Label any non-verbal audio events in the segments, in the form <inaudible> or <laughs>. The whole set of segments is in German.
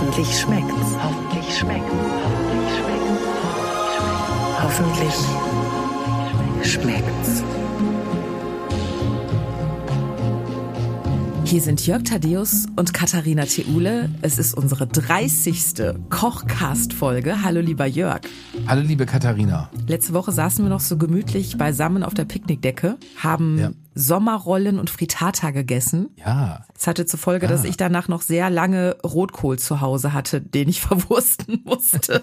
Hoffentlich schmeckt's. Hoffentlich schmeckt's. Hoffentlich schmeckt's. Hoffentlich schmeckt's. Hier sind Jörg Thaddeus und Katharina Theule. Es ist unsere 30. Kochcast-Folge. Hallo, lieber Jörg. Hallo, liebe Katharina. Letzte Woche saßen wir noch so gemütlich beisammen auf der Picknickdecke, haben ja. Sommerrollen und Frittata gegessen. Ja. Es hatte zur Folge, ah. dass ich danach noch sehr lange Rotkohl zu Hause hatte, den ich <laughs> verwursten musste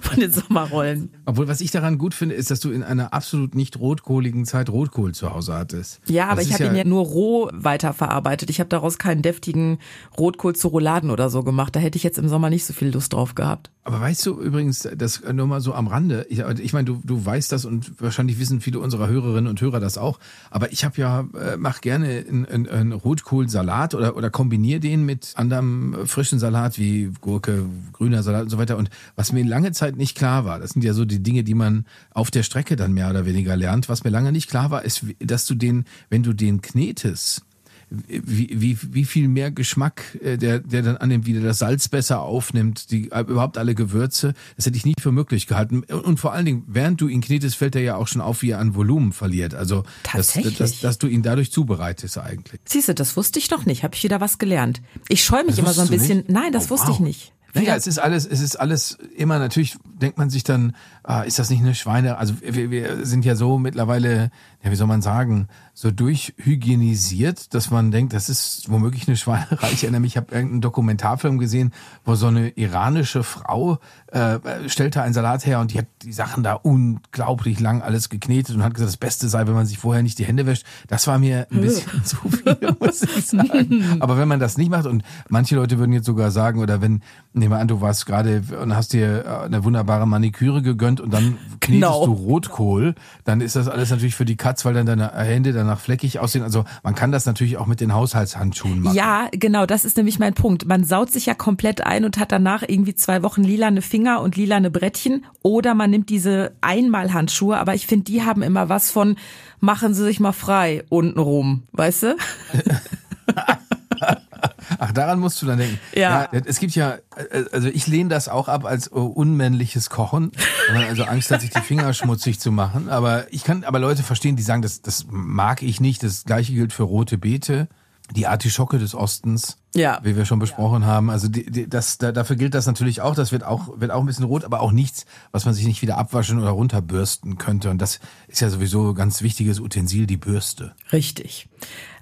von den Sommerrollen. Obwohl, was ich daran gut finde, ist, dass du in einer absolut nicht rotkohligen Zeit Rotkohl zu Hause hattest. Ja, aber das ich habe ja ihn ja nur roh weiterverarbeitet. Ich habe daraus keinen deftigen Rotkohl zu Rouladen oder so gemacht. Da hätte ich jetzt im Sommer nicht so viel Lust drauf gehabt. Aber weißt du übrigens, das nur mal so am Rande, ich, ich meine, du, du weißt das und wahrscheinlich wissen viele unserer Hörerinnen und Hörer das auch, aber ich habe ja, äh, mach gerne einen, einen, einen Rotkohlsalat oder, oder kombiniere den mit anderem frischen Salat wie Gurke, grüner Salat und so weiter. Und was mir lange Zeit nicht klar war, das sind ja so die Dinge, die man auf der Strecke dann mehr oder weniger lernt, was mir lange nicht klar war, ist, dass du den, wenn du den knetest, wie, wie, wie viel mehr Geschmack, äh, der, der dann an dem wieder das Salz besser aufnimmt, die äh, überhaupt alle Gewürze, das hätte ich nie für möglich gehalten. Und vor allen Dingen, während du ihn knetest, fällt er ja auch schon auf, wie er an Volumen verliert. Also dass, dass, dass du ihn dadurch zubereitest eigentlich. Siehst du, das wusste ich doch nicht. Habe ich wieder was gelernt. Ich scheue mich das immer so ein bisschen. Nicht? Nein, das oh, wusste wow. ich nicht. Naja, es ist alles, es ist alles immer natürlich, denkt man sich dann, ah, ist das nicht eine Schweine? Also wir, wir sind ja so mittlerweile, ja, wie soll man sagen, so durchhygienisiert, dass man denkt, das ist womöglich eine Schweinerei. Ich erinnere mich, ich habe irgendeinen Dokumentarfilm gesehen, wo so eine iranische Frau äh, stellte einen Salat her und die hat die Sachen da unglaublich lang alles geknetet und hat gesagt, das Beste sei, wenn man sich vorher nicht die Hände wäscht. Das war mir ein bisschen <laughs> zu viel, muss ich sagen. Aber wenn man das nicht macht und manche Leute würden jetzt sogar sagen, oder wenn, nehmen wir an, du warst gerade und hast dir äh, eine wunderbare Maniküre gegönnt und dann knetest genau. du Rotkohl, dann ist das alles natürlich für die Katz, weil dann deine Hände danach fleckig aussehen. Also man kann das natürlich auch mit den Haushaltshandschuhen machen. Ja, genau, das ist nämlich mein Punkt. Man saut sich ja komplett ein und hat danach irgendwie zwei Wochen lilane Finger und lilane Brettchen. Oder man nimmt diese Einmalhandschuhe, aber ich finde, die haben immer was von, machen Sie sich mal frei untenrum, weißt du? <laughs> <laughs> Ach, daran musst du dann denken. Ja. ja. Es gibt ja, also ich lehne das auch ab als unmännliches Kochen, wenn man also Angst hat, sich die Finger schmutzig zu machen. Aber ich kann aber Leute verstehen, die sagen, das, das mag ich nicht. Das gleiche gilt für rote Beete. Die Artischocke des Ostens, ja. wie wir schon besprochen ja. haben. Also die, die, das, da, dafür gilt das natürlich auch. Das wird auch, wird auch ein bisschen rot, aber auch nichts, was man sich nicht wieder abwaschen oder runterbürsten könnte. Und das ist ja sowieso ein ganz wichtiges Utensil, die Bürste. Richtig.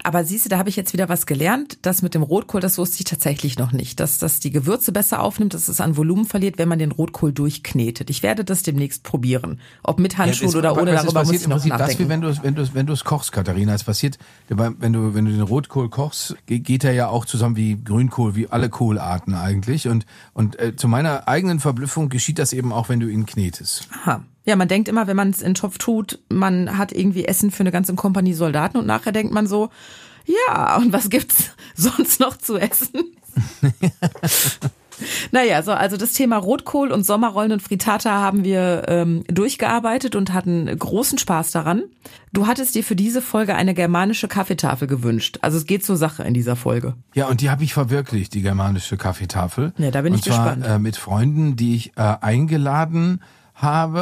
Aber siehst du, da habe ich jetzt wieder was gelernt. Das mit dem Rotkohl, das wusste ich tatsächlich noch nicht. Dass das die Gewürze besser aufnimmt, dass es an Volumen verliert, wenn man den Rotkohl durchknetet. Ich werde das demnächst probieren. Ob mit Handschuhen ja, oder ohne, darüber muss ich noch nachdenken. Das, wie wenn du wenn du wenn du es kochst, Katharina. Es passiert, wenn du wenn du den Rotkohl kochst, geht er ja auch zusammen wie Grünkohl, wie alle Kohlarten eigentlich. Und und äh, zu meiner eigenen Verblüffung geschieht das eben auch, wenn du ihn knetest. Aha. Ja, man denkt immer, wenn man es in den Topf tut, man hat irgendwie Essen für eine ganze Kompanie Soldaten und nachher denkt man so, ja, und was gibt's <laughs> sonst noch zu essen? <laughs> <laughs> naja, so, also das Thema Rotkohl und Sommerrollen und Frittata haben wir ähm, durchgearbeitet und hatten großen Spaß daran. Du hattest dir für diese Folge eine germanische Kaffeetafel gewünscht. Also es geht zur Sache in dieser Folge. Ja, und die habe ich verwirklicht, die germanische Kaffeetafel. Ja, da bin und ich zwar, gespannt. Äh, mit Freunden, die ich äh, eingeladen habe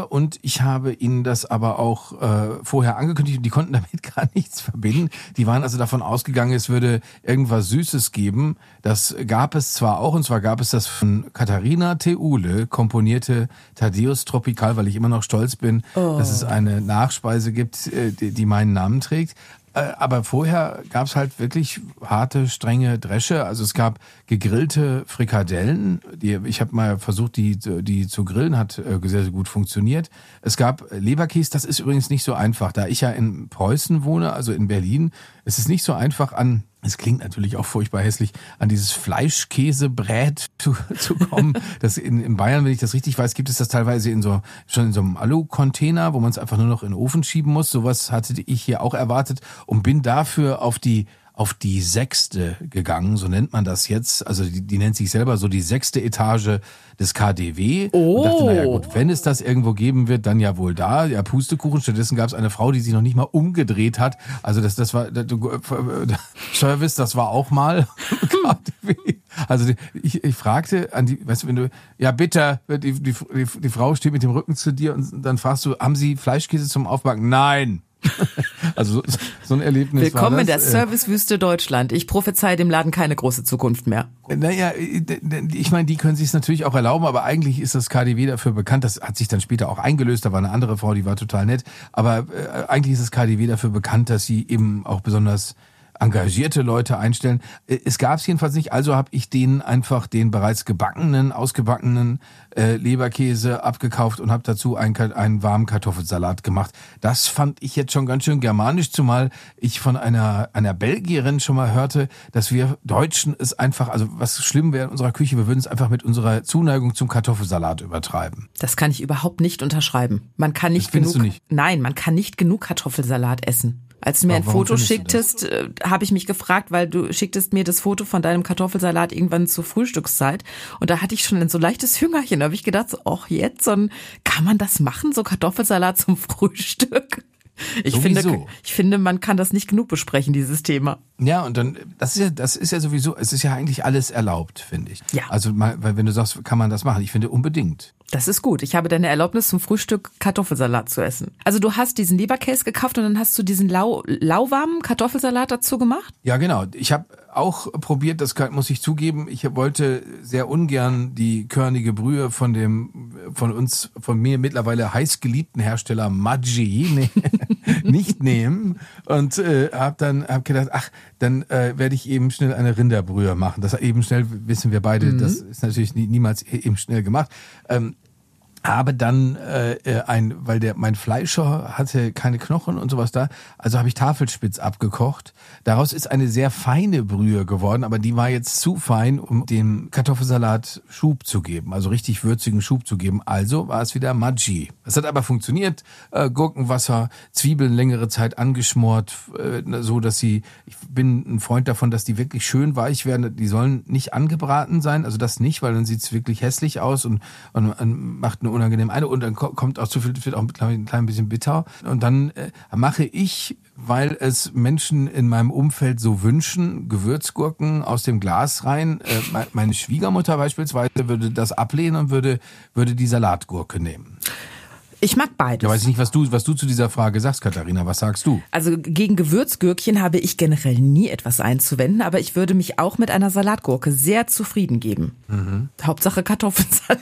und ich habe ihnen das aber auch äh, vorher angekündigt und die konnten <laughs> damit gar nichts verbinden. Die waren also davon ausgegangen, es würde irgendwas Süßes geben. Das gab es zwar auch und zwar gab es das von Katharina Theule komponierte Thaddeus Tropical, weil ich immer noch stolz bin, oh. dass es eine Nachspeise gibt, äh, die, die meinen Namen trägt. Äh, aber vorher gab es halt wirklich harte, strenge Dresche. Also es gab gegrillte Frikadellen. Die, ich habe mal versucht, die, die zu grillen, hat äh, sehr, sehr gut funktioniert. Es gab Leberkäse, das ist übrigens nicht so einfach. Da ich ja in Preußen wohne, also in Berlin, es ist nicht so einfach an es klingt natürlich auch furchtbar hässlich, an dieses Fleischkäsebrät <laughs> zu, zu kommen. Das in, in Bayern, wenn ich das richtig weiß, gibt es das teilweise in so, schon in so einem Alu-Container, wo man es einfach nur noch in den Ofen schieben muss. Sowas hatte ich hier auch erwartet und bin dafür auf die auf die sechste gegangen, so nennt man das jetzt. Also die, die nennt sich selber so die sechste Etage des KDW. Oh. Und dachte, naja gut, wenn es das irgendwo geben wird, dann ja wohl da. Ja, Pustekuchen. Stattdessen gab es eine Frau, die sich noch nicht mal umgedreht hat. Also das, das war das, <laughs> Service, das war auch mal KDW. Also ich, ich fragte an die, weißt du, wenn du, ja bitte, die, die, die Frau steht mit dem Rücken zu dir und dann fragst du, haben Sie Fleischkäse zum Aufbacken? Nein. <laughs> also so, so ein Erlebnis Willkommen in der. Äh, Servicewüste Deutschland. Ich prophezei dem Laden keine große Zukunft mehr. Naja, ich meine, die können sich es natürlich auch erlauben, aber eigentlich ist das KDW dafür bekannt. Das hat sich dann später auch eingelöst. Da war eine andere Frau, die war total nett. Aber äh, eigentlich ist das KDW dafür bekannt, dass sie eben auch besonders engagierte Leute einstellen. Äh, Es gab es jedenfalls nicht, also habe ich denen einfach den bereits gebackenen, ausgebackenen äh, Leberkäse abgekauft und habe dazu einen, einen warmen Kartoffelsalat gemacht. Das fand ich jetzt schon ganz schön germanisch, zumal ich von einer, einer Belgierin schon mal hörte, dass wir Deutschen es einfach, also was schlimm wäre in unserer Küche, wir würden es einfach mit unserer Zuneigung zum Kartoffelsalat übertreiben. Das kann ich überhaupt nicht unterschreiben. Man kann nicht Das genug. du nicht? Nein, man kann nicht genug Kartoffelsalat essen. Als du mir ein Foto schicktest, äh, habe ich mich gefragt, weil du schicktest mir das Foto von deinem Kartoffelsalat irgendwann zur Frühstückszeit und da hatte ich schon ein so leichtes Hüngerchen. Da habe ich gedacht, so, ach jetzt, so ein, kann man das machen, so Kartoffelsalat zum Frühstück? Ich Sowieso. finde, ich finde, man kann das nicht genug besprechen, dieses Thema. Ja, und dann, das ist ja, das ist ja sowieso, es ist ja eigentlich alles erlaubt, finde ich. Ja. Also, mal, weil wenn du sagst, kann man das machen? Ich finde unbedingt. Das ist gut. Ich habe deine Erlaubnis zum Frühstück Kartoffelsalat zu essen. Also du hast diesen Leberkäse gekauft und dann hast du diesen lau, lauwarmen Kartoffelsalat dazu gemacht? Ja, genau. Ich habe auch probiert, das muss ich zugeben, ich wollte sehr ungern die körnige Brühe von dem, von uns, von mir mittlerweile heiß geliebten Hersteller Maggi ne, <laughs> nicht nehmen und äh, habe dann hab gedacht, ach, dann äh, werde ich eben schnell eine Rinderbrühe machen. Das eben schnell wissen wir beide, das ist natürlich nie, niemals eben schnell gemacht. Ähm, habe dann äh, äh, ein, weil der mein Fleischer hatte keine Knochen und sowas da, also habe ich Tafelspitz abgekocht. Daraus ist eine sehr feine Brühe geworden, aber die war jetzt zu fein, um dem Kartoffelsalat Schub zu geben, also richtig würzigen Schub zu geben. Also war es wieder Maggi. Es hat aber funktioniert. Äh, Gurkenwasser, Zwiebeln längere Zeit angeschmort, äh, so dass sie. Ich bin ein Freund davon, dass die wirklich schön weich werden. Die sollen nicht angebraten sein, also das nicht, weil dann sieht's wirklich hässlich aus und, und, und macht eine unangenehme eine und dann ko- kommt auch zu viel, wird auch ich, ein klein bisschen bitter. Und dann äh, mache ich, weil es Menschen in meinem Umfeld so wünschen, Gewürzgurken aus dem Glas rein. Äh, me- meine Schwiegermutter beispielsweise würde das ablehnen und würde, würde die Salatgurke nehmen. Ich mag beides. Ja, weiß ich nicht, was du, was du zu dieser Frage sagst, Katharina. Was sagst du? Also gegen Gewürzgürkchen habe ich generell nie etwas einzuwenden, aber ich würde mich auch mit einer Salatgurke sehr zufrieden geben. Mhm. Hauptsache Kartoffelsalat.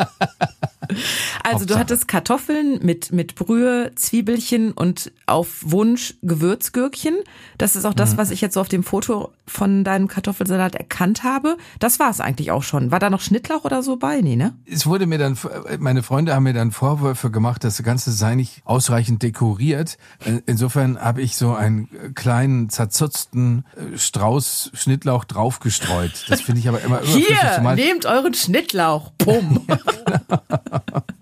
Also du hattest Kartoffeln mit, mit Brühe, Zwiebelchen und auf Wunsch Gewürzgürkchen. Das ist auch Mhm. das, was ich jetzt so auf dem Foto von deinem Kartoffelsalat erkannt habe. Das war es eigentlich auch schon. War da noch Schnittlauch oder so bei? Nee, ne? es wurde mir dann, meine Freunde haben mir dann Vorwürfe gemacht, das Ganze sei nicht ausreichend dekoriert. Insofern habe ich so einen kleinen zerzutzten äh, Strauß Schnittlauch draufgestreut. Das finde ich aber immer überflüssig. Hier, nehmt euren Schnittlauch. Bumm. <laughs> <laughs>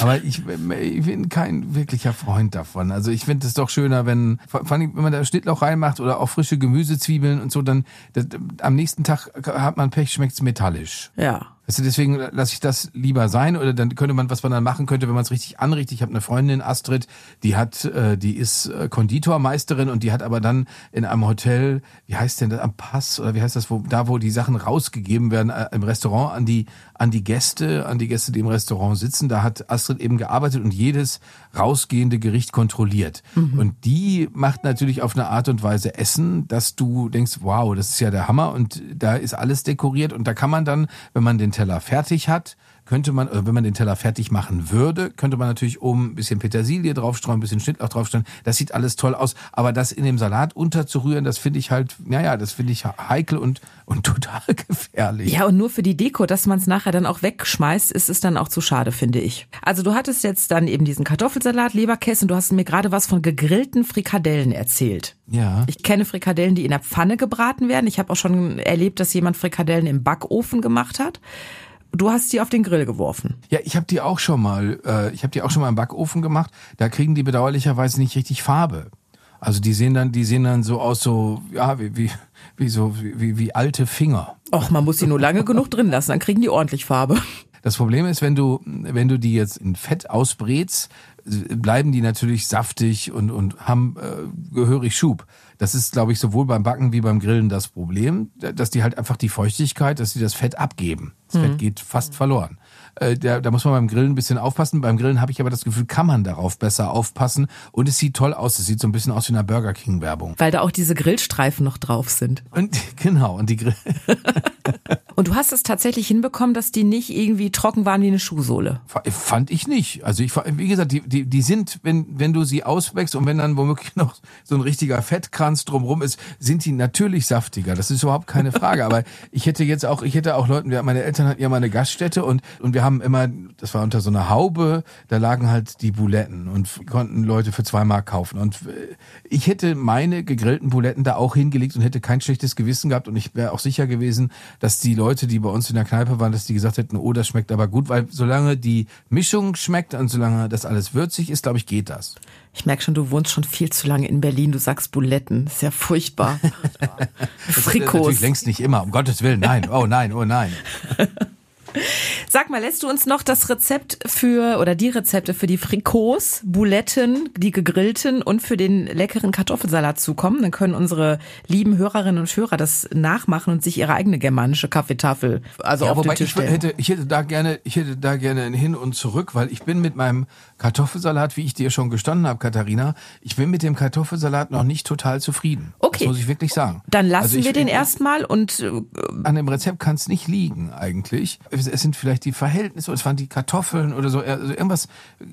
Aber ich, ich bin kein wirklicher Freund davon. Also ich finde es doch schöner, wenn, vor allem, wenn man da Schnittlauch reinmacht oder auch frische Gemüsezwiebeln und so, dann das, am nächsten Tag hat man Pech, schmeckt's metallisch. ja. Weißt du, deswegen lasse ich das lieber sein oder dann könnte man, was man dann machen könnte, wenn man es richtig anrichtet. Ich habe eine Freundin, Astrid, die hat, äh, die ist äh, Konditormeisterin und die hat aber dann in einem Hotel, wie heißt denn das, am Pass oder wie heißt das, wo, da wo die Sachen rausgegeben werden äh, im Restaurant an die, an die Gäste, an die Gäste, die im Restaurant sitzen, da hat Astrid eben gearbeitet und jedes rausgehende Gericht kontrolliert. Und die macht natürlich auf eine Art und Weise Essen, dass du denkst, wow, das ist ja der Hammer und da ist alles dekoriert und da kann man dann, wenn man den Teller fertig hat, könnte man, oder wenn man den Teller fertig machen würde, könnte man natürlich oben ein bisschen Petersilie draufstreuen, ein bisschen Schnittlauch draufstreuen. Das sieht alles toll aus. Aber das in dem Salat unterzurühren, das finde ich halt, naja, das finde ich heikel und, und <laughs> total gefährlich. Ja, und nur für die Deko, dass man es nachher dann auch wegschmeißt, ist es dann auch zu schade, finde ich. Also du hattest jetzt dann eben diesen Kartoffelsalat, Leberkäse und du hast mir gerade was von gegrillten Frikadellen erzählt. Ja. Ich kenne Frikadellen, die in der Pfanne gebraten werden. Ich habe auch schon erlebt, dass jemand Frikadellen im Backofen gemacht hat. Du hast die auf den Grill geworfen. Ja, ich habe die auch schon mal, äh, ich habe die auch schon mal im Backofen gemacht. Da kriegen die bedauerlicherweise nicht richtig Farbe. Also die sehen dann, die sehen dann so aus, so ja, wie wie wie so wie, wie alte Finger. Och, man muss sie nur lange genug drin lassen, dann kriegen die ordentlich Farbe. Das Problem ist, wenn du, wenn du die jetzt in Fett ausbrätst, bleiben die natürlich saftig und, und haben äh, gehörig Schub. Das ist, glaube ich, sowohl beim Backen wie beim Grillen das Problem, dass die halt einfach die Feuchtigkeit, dass sie das Fett abgeben. Das mhm. Fett geht fast verloren. Äh, da, da muss man beim Grillen ein bisschen aufpassen. Beim Grillen habe ich aber das Gefühl, kann man darauf besser aufpassen. Und es sieht toll aus. Es sieht so ein bisschen aus wie eine Burger King Werbung. Weil da auch diese Grillstreifen noch drauf sind. Und <laughs> genau, und die Grill. <laughs> und du hast es tatsächlich hinbekommen, dass die nicht irgendwie trocken waren wie eine Schuhsohle. Fand ich nicht. Also ich, wie gesagt, die, die, die sind, wenn, wenn du sie auswächst und wenn dann womöglich <laughs> noch so ein richtiger Fettkranz drumrum ist, sind die natürlich saftiger. Das ist überhaupt keine Frage. aber <laughs> ich hätte jetzt auch, ich hätte auch Leuten, meine Eltern hatten ja mal eine Gaststätte und, und wir haben immer, das war unter so einer Haube, da lagen halt die Buletten und konnten Leute für zwei Mark kaufen. Und äh, ich hätte meine gegrillten Buletten da auch hingelegt und hätte kein schlechtes Gewissen gehabt und ich wäre auch sicher gewesen, dass die Leute, die bei uns in der Kneipe waren, dass die gesagt hätten, oh, das schmeckt aber gut, weil solange die Mischung schmeckt und solange das alles würzig ist, glaube ich, geht das. Ich merke schon, du wohnst schon viel zu lange in Berlin. Du sagst Buletten. Das ist ja furchtbar. <laughs> Frikos. Natürlich längst nicht immer, um Gottes Willen. Nein, oh nein, oh nein. <laughs> Sag mal, lässt du uns noch das Rezept für oder die Rezepte für die Frikos, Buletten, die gegrillten und für den leckeren Kartoffelsalat zukommen? Dann können unsere lieben Hörerinnen und Hörer das nachmachen und sich ihre eigene germanische Kaffeetafel also ja, auf den Tisch ich stellen. hätte ich hätte da gerne ich hätte da gerne ein hin und zurück, weil ich bin mit meinem Kartoffelsalat, wie ich dir schon gestanden habe, Katharina, ich bin mit dem Kartoffelsalat noch nicht total zufrieden. Okay. Das muss ich wirklich sagen. Dann lassen also wir den erstmal und äh, an dem Rezept kann es nicht liegen eigentlich es sind vielleicht die Verhältnisse, es waren die Kartoffeln oder so. Also irgendwas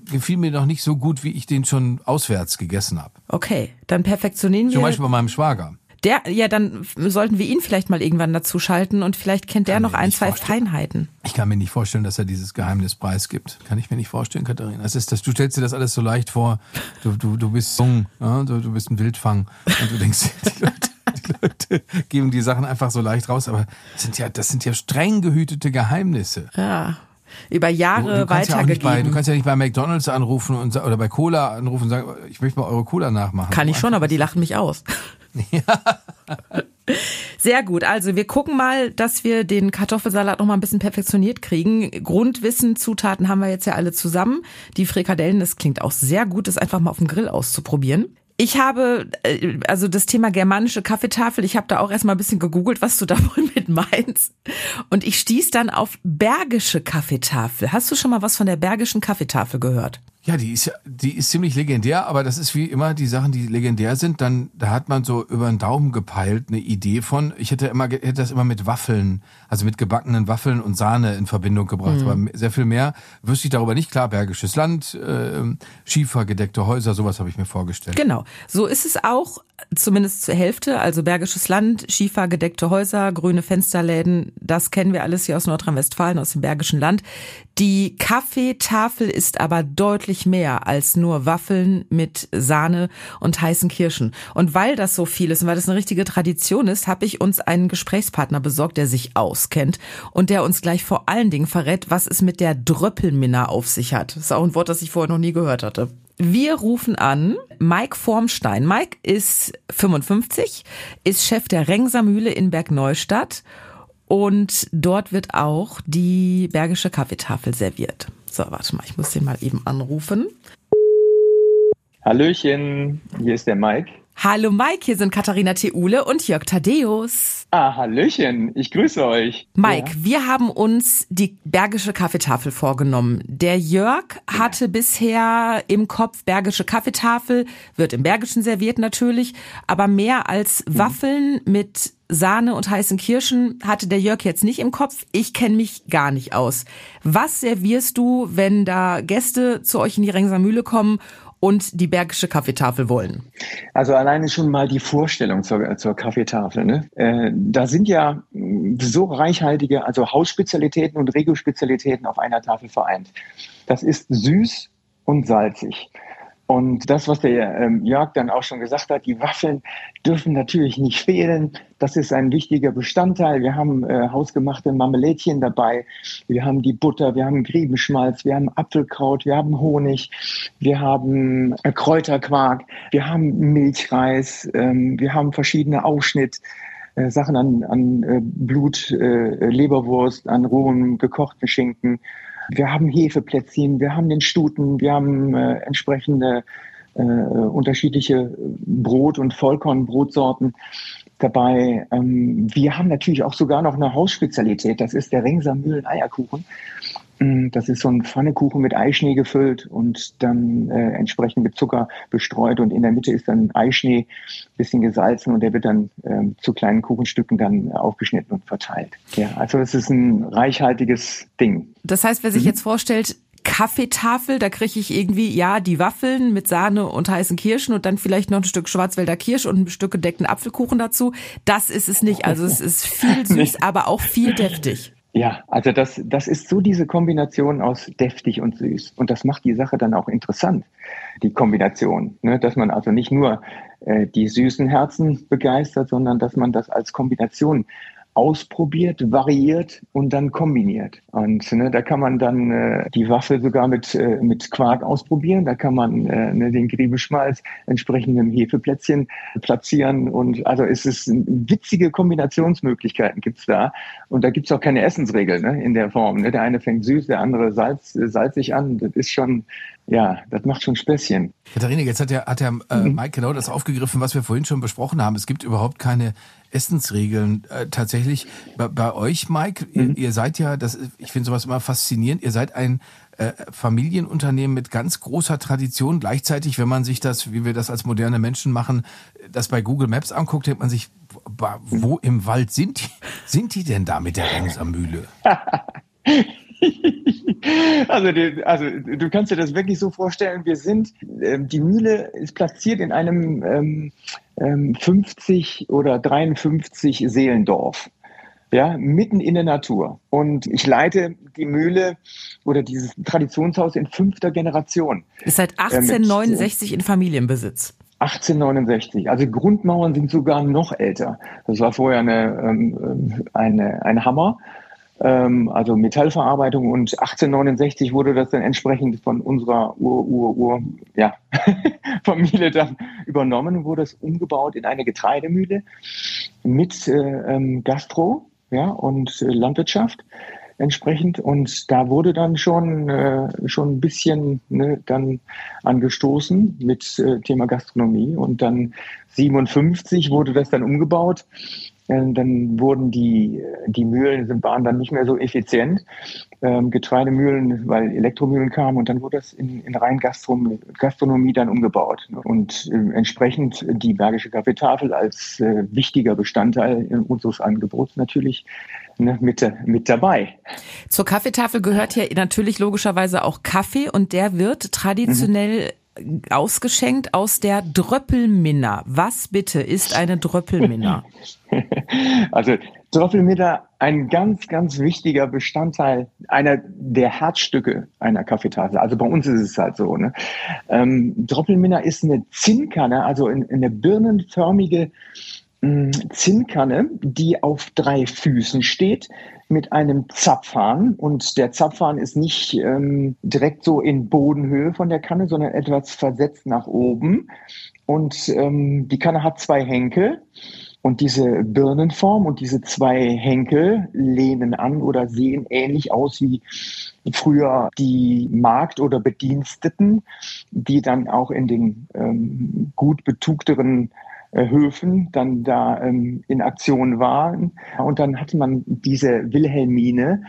gefiel mir noch nicht so gut, wie ich den schon auswärts gegessen habe. Okay, dann perfektionieren wir. Zum Beispiel bei meinem Schwager. Der, ja, dann sollten wir ihn vielleicht mal irgendwann dazu schalten und vielleicht kennt der noch ein, zwei. Feinheiten. Ich kann mir nicht vorstellen, dass er dieses Geheimnis preisgibt. Kann ich mir nicht vorstellen, Katharina. Das ist das, du stellst dir das alles so leicht vor. Du, du, du bist jung, ja? du, du bist ein Wildfang und du denkst, <laughs> die Leute, die Leute geben die Sachen einfach so leicht raus, aber das sind ja, das sind ja streng gehütete Geheimnisse. Ja über Jahre du, weitergegeben. Ja bei, du kannst ja nicht bei McDonalds anrufen und, oder bei Cola anrufen und sagen, ich möchte mal eure Cola nachmachen. Kann ich schon, aber die lachen mich aus. Ja. <laughs> Sehr gut. Also wir gucken mal, dass wir den Kartoffelsalat noch mal ein bisschen perfektioniert kriegen. Grundwissen, Zutaten haben wir jetzt ja alle zusammen. Die Frikadellen, das klingt auch sehr gut, das einfach mal auf dem Grill auszuprobieren. Ich habe, äh, also das Thema germanische Kaffeetafel, ich habe da auch erstmal ein bisschen gegoogelt, was du <laughs> da wohl mit meinst. Und ich stieß dann auf bergische Kaffeetafel. Hast du schon mal was von der bergischen Kaffeetafel gehört? Ja, die ist ja, die ist ziemlich legendär, aber das ist wie immer die Sachen, die legendär sind, dann, da hat man so über den Daumen gepeilt eine Idee von. Ich hätte immer, hätte das immer mit Waffeln, also mit gebackenen Waffeln und Sahne in Verbindung gebracht. Mhm. Aber sehr viel mehr wüsste ich darüber nicht. Klar, Bergisches Land, äh, schiefergedeckte Häuser, sowas habe ich mir vorgestellt. Genau. So ist es auch, zumindest zur Hälfte. Also Bergisches Land, schiefergedeckte Häuser, grüne Fensterläden, das kennen wir alles hier aus Nordrhein-Westfalen, aus dem Bergischen Land. Die Kaffeetafel ist aber deutlich mehr als nur Waffeln mit Sahne und heißen Kirschen. Und weil das so viel ist und weil das eine richtige Tradition ist, habe ich uns einen Gesprächspartner besorgt, der sich auskennt und der uns gleich vor allen Dingen verrät, was es mit der Dröppelminna auf sich hat. Das ist auch ein Wort, das ich vorher noch nie gehört hatte. Wir rufen an Mike Formstein. Mike ist 55, ist Chef der Rengser Mühle in Bergneustadt und dort wird auch die Bergische Kaffeetafel serviert. So, warte mal, ich muss den mal eben anrufen. Hallöchen, hier ist der Mike. Hallo Mike, hier sind Katharina Theule und Jörg Tadeus. Ah, Hallöchen, ich grüße euch. Mike, ja. wir haben uns die Bergische Kaffeetafel vorgenommen. Der Jörg ja. hatte bisher im Kopf Bergische Kaffeetafel, wird im Bergischen serviert natürlich, aber mehr als mhm. Waffeln mit Sahne und heißen Kirschen hatte der Jörg jetzt nicht im Kopf. Ich kenne mich gar nicht aus. Was servierst du, wenn da Gäste zu euch in die Rengser Mühle kommen und die Bergische Kaffeetafel wollen? Also alleine schon mal die Vorstellung zur, zur Kaffeetafel. Ne? Äh, da sind ja so reichhaltige, also Hausspezialitäten und Regio-Spezialitäten auf einer Tafel vereint. Das ist süß und salzig. Und das, was der ähm, Jörg dann auch schon gesagt hat, die Waffeln dürfen natürlich nicht fehlen. Das ist ein wichtiger Bestandteil. Wir haben äh, hausgemachte Marmelädchen dabei. Wir haben die Butter, wir haben Griebenschmalz, wir haben Apfelkraut, wir haben Honig, wir haben äh, Kräuterquark, wir haben Milchreis, ähm, wir haben verschiedene Aufschnitt. äh, Sachen an, an äh, Blut, äh, Leberwurst, an rohen gekochten Schinken. Wir haben Hefeplätzchen, wir haben den Stuten, wir haben äh, entsprechende äh, unterschiedliche Brot- und Vollkornbrotsorten dabei. Ähm, wir haben natürlich auch sogar noch eine Hausspezialität. Das ist der Ringser Mühlen-Eierkuchen. Mm, das ist so ein Pfannekuchen mit Eischnee gefüllt und dann äh, entsprechend mit Zucker bestreut und in der Mitte ist dann Eischnee, bisschen gesalzen und der wird dann äh, zu kleinen Kuchenstücken dann aufgeschnitten und verteilt. Ja, also es ist ein reichhaltiges Ding. Das heißt, wer sich mhm. jetzt vorstellt, Kaffeetafel, da kriege ich irgendwie, ja, die Waffeln mit Sahne und heißen Kirschen und dann vielleicht noch ein Stück Schwarzwälder Kirsch und ein Stück gedeckten Apfelkuchen dazu. Das ist es nicht. Also es ist viel <laughs> süß, aber auch viel deftig. Ja, also das, das ist so diese Kombination aus deftig und süß. Und das macht die Sache dann auch interessant, die Kombination. Ne? Dass man also nicht nur äh, die süßen Herzen begeistert, sondern dass man das als Kombination ausprobiert, variiert und dann kombiniert. Und ne, da kann man dann äh, die Waffe sogar mit, äh, mit Quark ausprobieren. Da kann man äh, ne, den Griebeschmalz entsprechend dem Hefeplätzchen platzieren. Und also es ist witzige Kombinationsmöglichkeiten gibt's da. Und da gibt's auch keine Essensregel ne, in der Form. Ne? Der eine fängt süß, der andere salz, salzig an. Das ist schon ja, das macht schon Späßchen. Katharina, jetzt hat der, hat der äh, mhm. Mike genau das aufgegriffen, was wir vorhin schon besprochen haben. Es gibt überhaupt keine Essensregeln. Äh, tatsächlich bei, bei, euch, Mike, mhm. ihr, ihr, seid ja, das, ich finde sowas immer faszinierend, ihr seid ein äh, Familienunternehmen mit ganz großer Tradition. Gleichzeitig, wenn man sich das, wie wir das als moderne Menschen machen, das bei Google Maps anguckt, denkt man sich, wo im Wald sind die, sind die denn da mit der also, die, <laughs> <laughs> also du kannst dir das wirklich so vorstellen, wir sind, äh, die Mühle ist platziert in einem ähm, ähm, 50 oder 53 Seelendorf. Ja, mitten in der Natur. Und ich leite die Mühle oder dieses Traditionshaus in fünfter Generation. Ist seit 1869 äh, in Familienbesitz. 1869. Also Grundmauern sind sogar noch älter. Das war vorher eine, ähm, eine, ein Hammer ähm, also Metallverarbeitung und 1869 wurde das dann entsprechend von unserer Ur, Ur, Ur, ja, <laughs> dann übernommen, wurde es umgebaut in eine Getreidemühle mit äh, ähm, Gastro, ja, und äh, Landwirtschaft entsprechend. Und da wurde dann schon äh, schon ein bisschen ne, dann angestoßen mit äh, Thema Gastronomie. Und dann 57 wurde das dann umgebaut dann wurden die, die Mühlen waren dann nicht mehr so effizient. Ähm, Getreidemühlen, weil Elektromühlen kamen und dann wurde das in, in rein Gastronomie, Gastronomie dann umgebaut. Und äh, entsprechend die Bergische Kaffeetafel als äh, wichtiger Bestandteil unseres Angebots natürlich ne, mit, mit dabei. Zur Kaffeetafel gehört ja natürlich logischerweise auch Kaffee und der wird traditionell mhm ausgeschenkt aus der Dröppelminna. Was bitte ist eine Dröppelminna? <laughs> Also Dröppelminna, ein ganz, ganz wichtiger Bestandteil einer der Herzstücke einer Kaffeetasse. Also bei uns ist es halt so. Ne? Ähm, Dröppelminna ist eine Zinnkanne, also eine birnenförmige Zinnkanne, die auf drei Füßen steht, mit einem Zapfhahn. Und der Zapfhahn ist nicht ähm, direkt so in Bodenhöhe von der Kanne, sondern etwas versetzt nach oben. Und ähm, die Kanne hat zwei Henkel. Und diese Birnenform und diese zwei Henkel lehnen an oder sehen ähnlich aus wie früher die Markt- oder Bediensteten, die dann auch in den ähm, gut betugteren Höfen dann da ähm, in Aktion waren. Und dann hatte man diese Wilhelmine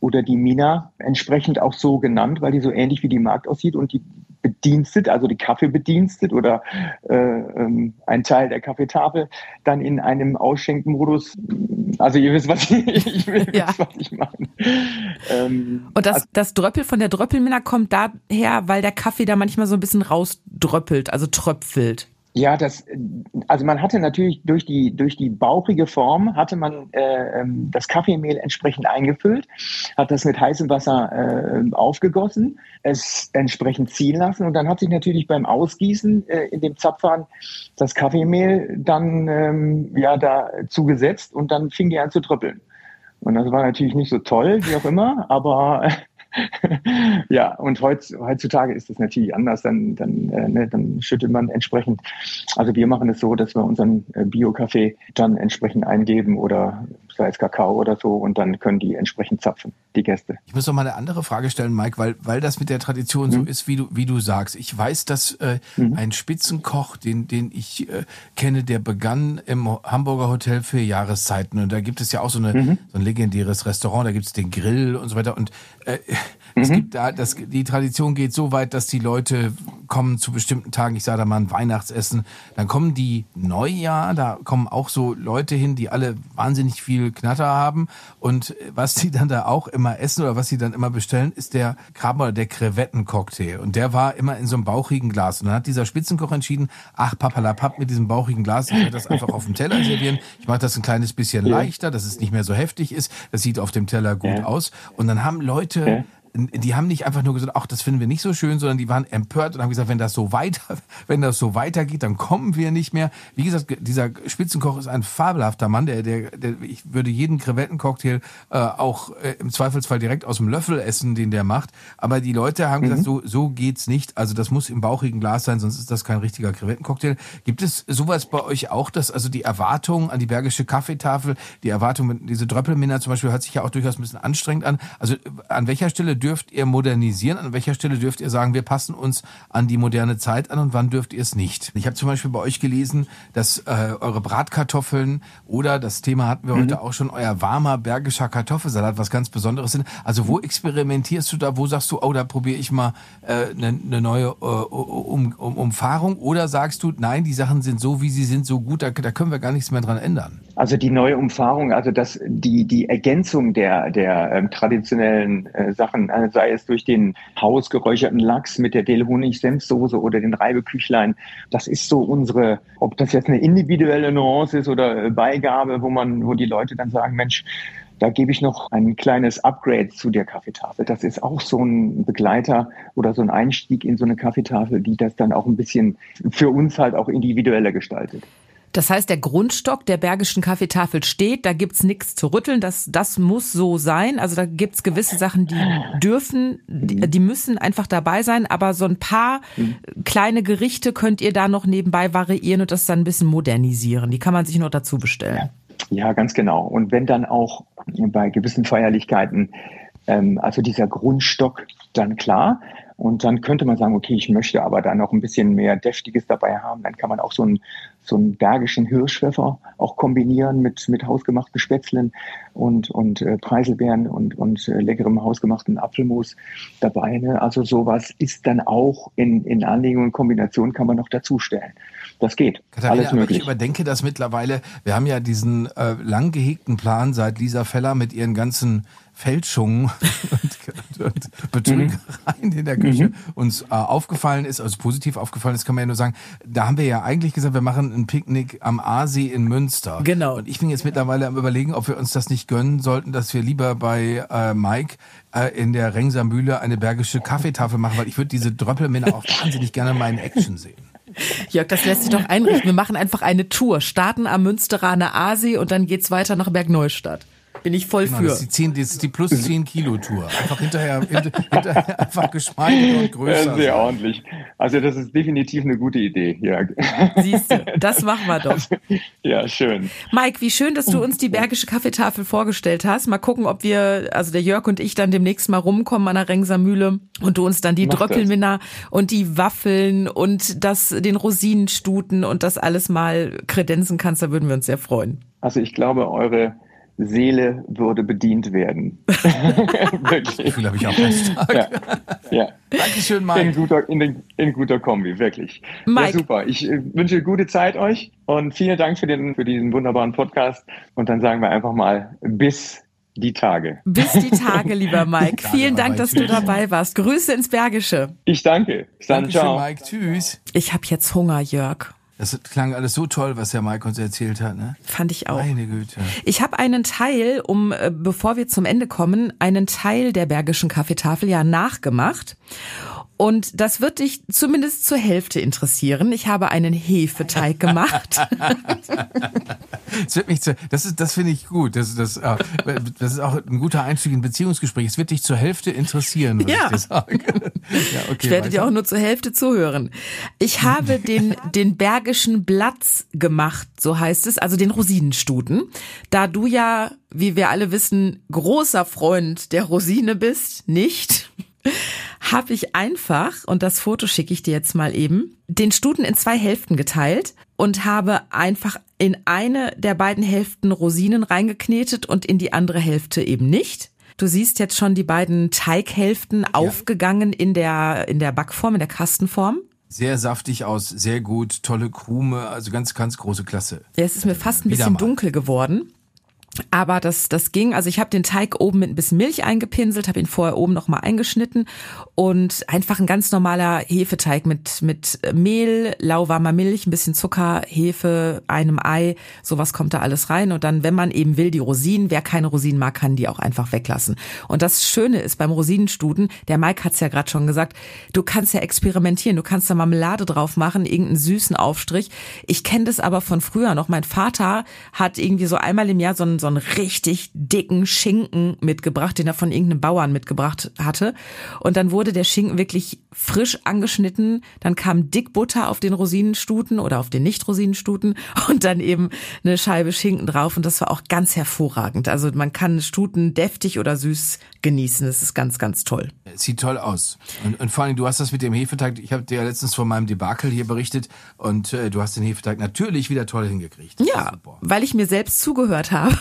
oder die Mina entsprechend auch so genannt, weil die so ähnlich wie die Markt aussieht und die Bedienstet, also die Kaffeebedienstet oder äh, ähm, ein Teil der Kaffeetafel, dann in einem Ausschenkmodus, also ihr wisst, was ich, <laughs> ich, will, ja. was ich meine. Ähm, Und das, also, das Dröppel von der Dröppelminna kommt daher, weil der Kaffee da manchmal so ein bisschen rausdröppelt, also tröpfelt. Ja, das, also man hatte natürlich durch die, durch die bauchige Form hatte man äh, ähm, das Kaffeemehl entsprechend eingefüllt, hat das mit heißem Wasser äh, aufgegossen, es entsprechend ziehen lassen und dann hat sich natürlich beim Ausgießen äh, in dem Zapfhahn das Kaffeemehl dann ähm, ja da zugesetzt und dann fing die an zu tröppeln. Und das war natürlich nicht so toll, wie auch immer, aber <laughs> ja, und heutz, heutzutage ist das natürlich anders. Dann, dann, äh, ne, dann schüttet man entsprechend. Also wir machen es so, dass wir unseren äh, Bio-Kaffee dann entsprechend eingeben oder es Kakao oder so und dann können die entsprechend zapfen, die Gäste. Ich muss noch mal eine andere Frage stellen, Mike, weil, weil das mit der Tradition mhm. so ist, wie du, wie du sagst. Ich weiß, dass äh, mhm. ein Spitzenkoch, den, den ich äh, kenne, der begann im Hamburger Hotel für Jahreszeiten und da gibt es ja auch so, eine, mhm. so ein legendäres Restaurant, da gibt es den Grill und so weiter und äh, es mhm. gibt da, das, die Tradition geht so weit, dass die Leute kommen zu bestimmten Tagen, ich sage da mal ein Weihnachtsessen, dann kommen die Neujahr, da kommen auch so Leute hin, die alle wahnsinnig viel Knatter haben. Und was die dann da auch immer essen oder was sie dann immer bestellen, ist der Krabben- oder der Krevettencocktail. Und der war immer in so einem bauchigen Glas. Und dann hat dieser Spitzenkoch entschieden, ach papalapap mit diesem bauchigen Glas, ich werde das einfach auf dem Teller servieren, ich mache das ein kleines bisschen leichter, dass es nicht mehr so heftig ist, das sieht auf dem Teller gut ja. aus. Und dann haben Leute die haben nicht einfach nur gesagt, ach, das finden wir nicht so schön, sondern die waren empört und haben gesagt, wenn das so weiter, <laughs> wenn das so weitergeht, dann kommen wir nicht mehr. Wie gesagt, dieser Spitzenkoch ist ein fabelhafter Mann, der, der, der ich würde jeden Krevettencocktail äh, auch äh, im Zweifelsfall direkt aus dem Löffel essen, den der macht. Aber die Leute haben mhm. gesagt, so, so geht's nicht. Also das muss im bauchigen Glas sein, sonst ist das kein richtiger Krevettencocktail. Gibt es sowas bei euch auch, dass also die Erwartung an die Bergische Kaffeetafel, die Erwartung, diese Dröppelminna zum Beispiel, hört sich ja auch durchaus ein bisschen anstrengend an. Also an welcher Stelle dürft ihr modernisieren? An welcher Stelle dürft ihr sagen, wir passen uns an die moderne Zeit an und wann dürft ihr es nicht? Ich habe zum Beispiel bei euch gelesen, dass äh, eure Bratkartoffeln oder das Thema hatten wir mhm. heute auch schon, euer warmer bergischer Kartoffelsalat was ganz Besonderes sind. Also wo experimentierst du da? Wo sagst du, oh, da probiere ich mal eine äh, ne, ne neue äh, um, um, Umfahrung? Oder sagst du, nein, die Sachen sind so, wie sie sind, so gut, da, da können wir gar nichts mehr dran ändern? Also die neue Umfahrung, also das, die, die Ergänzung der, der ähm, traditionellen äh, Sachen, äh, sei es durch den hausgeräucherten Lachs mit der Dill-Honig-Senfsoße oder den Reibeküchlein, das ist so unsere, ob das jetzt eine individuelle Nuance ist oder äh, Beigabe, wo man, wo die Leute dann sagen, Mensch, da gebe ich noch ein kleines Upgrade zu der Kaffeetafel. Das ist auch so ein Begleiter oder so ein Einstieg in so eine Kaffeetafel, die das dann auch ein bisschen für uns halt auch individueller gestaltet. Das heißt, der Grundstock der Bergischen Kaffeetafel steht, da gibt's nichts zu rütteln, das, das muss so sein. Also da gibt's gewisse Sachen, die dürfen, die, die müssen einfach dabei sein, aber so ein paar kleine Gerichte könnt ihr da noch nebenbei variieren und das dann ein bisschen modernisieren. Die kann man sich nur dazu bestellen. Ja, ganz genau. Und wenn dann auch bei gewissen Feierlichkeiten, ähm, also dieser Grundstock dann klar, und dann könnte man sagen, okay, ich möchte aber da noch ein bisschen mehr Deftiges dabei haben. Dann kann man auch so einen, so einen bergischen Hirschpfeffer auch kombinieren mit, mit hausgemachten Spätzlen und, und äh, Preiselbeeren und, und äh, leckerem hausgemachten Apfelmus dabei. Ne? Also sowas ist dann auch in, in Anlegung und Kombination kann man noch dazustellen. Das geht. Katharina, Alles möglich. ich überdenke das mittlerweile. Wir haben ja diesen äh, lang gehegten Plan seit Lisa Feller mit ihren ganzen Fälschungen <laughs> und, und Betrügereien mhm. in der Küche mhm. uns äh, aufgefallen ist, also positiv aufgefallen ist, kann man ja nur sagen, da haben wir ja eigentlich gesagt, wir machen ein Picknick am Aasee in Münster. Genau. Und ich bin jetzt mittlerweile am überlegen, ob wir uns das nicht gönnen sollten, dass wir lieber bei äh, Mike äh, in der Rengser Mühle eine bergische Kaffeetafel machen, weil ich würde diese Dröppelmänner auch wahnsinnig gerne mal in Action sehen. Jörg, das lässt sich doch einrichten. Wir machen einfach eine Tour, starten am Münsteraner Aasee und dann geht's weiter nach Bergneustadt. Bin ich voll genau, für. Das ist, die 10, das ist die plus 10 Kilo Tour. Einfach hinterher, hinterher <laughs> einfach geschmeidiger und größer. Ja, sehr sein. ordentlich. Also das ist definitiv eine gute Idee, Jörg. Siehst du, das machen wir doch. <laughs> Ja, schön. Mike, wie schön, dass du uns die Bergische Kaffeetafel vorgestellt hast. Mal gucken, ob wir, also der Jörg und ich dann demnächst mal rumkommen an der Rengser Mühle und du uns dann die Dröppelminner und die Waffeln und das, den Rosinenstuten und das alles mal kredenzen kannst. Da würden wir uns sehr freuen. Also ich glaube, eure Seele würde bedient werden. <laughs> wirklich. Das Gefühl habe ich auch ganz. Ja. ja. Dankeschön, Mike. In guter, in, in guter Kombi, wirklich. Mike. Ja, super. Ich äh, wünsche gute Zeit euch und vielen Dank für, den, für diesen wunderbaren Podcast. Und dann sagen wir einfach mal bis die Tage. Bis die Tage, lieber <laughs> Mike. Vielen Dank, dass du dabei warst. Grüße ins Bergische. Ich danke. Dann Dankeschön, ciao. Mike. Tschüss. Ich habe jetzt Hunger, Jörg. Das klang alles so toll, was der Mike uns erzählt hat, ne? Fand ich auch. Meine Güte. Ich habe einen Teil, um äh, bevor wir zum Ende kommen, einen Teil der Bergischen Kaffeetafel ja nachgemacht. Und das wird dich zumindest zur Hälfte interessieren. Ich habe einen Hefeteig gemacht. <laughs> Das wird mich zu, das ist, das finde ich gut. Das, das, äh, das ist auch ein guter Einstieg in ein Beziehungsgespräch. Es wird dich zur Hälfte interessieren, was Ja. ich dir sage. <laughs> Ja, okay, Ich werde weiter. dir auch nur zur Hälfte zuhören. Ich habe den, <laughs> den bergischen Blatz gemacht, so heißt es, also den Rosinenstuten. Da du ja, wie wir alle wissen, großer Freund der Rosine bist, nicht, <laughs> habe ich einfach, und das Foto schicke ich dir jetzt mal eben, den Stuten in zwei Hälften geteilt und habe einfach in eine der beiden Hälften Rosinen reingeknetet und in die andere Hälfte eben nicht. Du siehst jetzt schon die beiden Teighälften aufgegangen in der, in der Backform, in der Kastenform. Sehr saftig aus, sehr gut, tolle Krume, also ganz, ganz große Klasse. Ja, es ist mir fast ein Wieder bisschen mal. dunkel geworden. Aber das, das ging. Also ich habe den Teig oben mit ein bisschen Milch eingepinselt, habe ihn vorher oben nochmal eingeschnitten und einfach ein ganz normaler Hefeteig mit, mit Mehl, lauwarmer Milch, ein bisschen Zucker, Hefe, einem Ei, sowas kommt da alles rein. Und dann, wenn man eben will, die Rosinen, wer keine Rosinen mag, kann die auch einfach weglassen. Und das Schöne ist beim Rosinenstuden, der Mike hat's ja gerade schon gesagt, du kannst ja experimentieren, du kannst da Marmelade drauf machen, irgendeinen süßen Aufstrich. Ich kenne das aber von früher noch. Mein Vater hat irgendwie so einmal im Jahr so einen, so einen richtig dicken Schinken mitgebracht, den er von irgendeinem Bauern mitgebracht hatte. Und dann wurde der Schinken wirklich frisch angeschnitten. Dann kam Dickbutter auf den Rosinenstuten oder auf den Nicht-Rosinenstuten und dann eben eine Scheibe Schinken drauf. Und das war auch ganz hervorragend. Also man kann Stuten deftig oder süß genießen. Das ist ganz, ganz toll. Sieht toll aus. Und, und vor allem, du hast das mit dem Hefeteig, ich habe dir ja letztens von meinem Debakel hier berichtet und äh, du hast den Hefeteig natürlich wieder toll hingekriegt. Das Ja, weil ich mir selbst zugehört habe.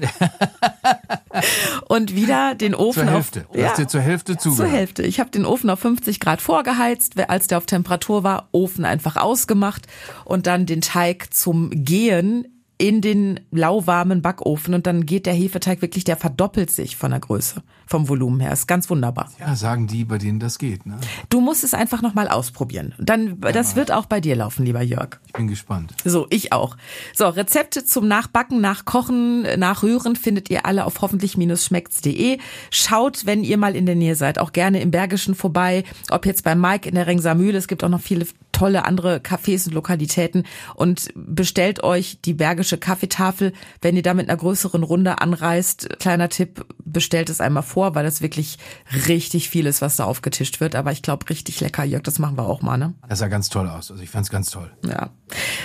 <laughs> und wieder den Ofen Zur Hälfte. auf hast dir zur Hälfte zur zugehört. Hälfte. Ich habe den Ofen auf 50 Grad vorgeheizt, als der auf Temperatur war, Ofen einfach ausgemacht und dann den Teig zum Gehen in den lauwarmen Backofen und dann geht der Hefeteig wirklich, der verdoppelt sich von der Größe, vom Volumen her. Ist ganz wunderbar. Ja, sagen die, bei denen das geht. Ne? Du musst es einfach noch mal ausprobieren. Dann, das wird auch bei dir laufen, lieber Jörg. Ich bin gespannt. So, ich auch. So, Rezepte zum Nachbacken, Nachkochen, Nachrühren findet ihr alle auf hoffentlich-schmeckt's.de. Schaut, wenn ihr mal in der Nähe seid, auch gerne im Bergischen vorbei. Ob jetzt bei Mike in der Rengser Mühle, es gibt auch noch viele tolle andere Cafés und Lokalitäten und bestellt euch die Bergische Kaffeetafel. Wenn ihr da mit einer größeren Runde anreist, kleiner Tipp, bestellt es einmal vor, weil das wirklich richtig viel ist, was da aufgetischt wird. Aber ich glaube, richtig lecker, Jörg, das machen wir auch mal, ne? Das sah ganz toll aus. Also ich fand's ganz toll. Ja.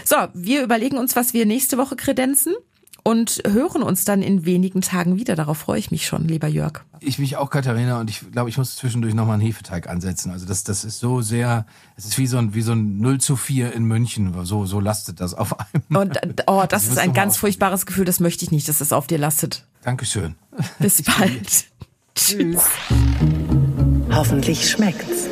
So, wir überlegen uns, was wir nächste Woche kredenzen und hören uns dann in wenigen Tagen wieder. Darauf freue ich mich schon, lieber Jörg. Ich mich auch, Katharina, und ich glaube, ich muss zwischendurch nochmal einen Hefeteig ansetzen. Also das, das ist so sehr, es ist wie so ein, wie so ein 0 zu 4 in München. So, so lastet das auf einmal. Und äh, oh, das Ich ist ein ganz furchtbares Gefühl, das möchte ich nicht, dass es auf dir lastet. Dankeschön. Bis bald. Tschüss. Hoffentlich schmeckt's.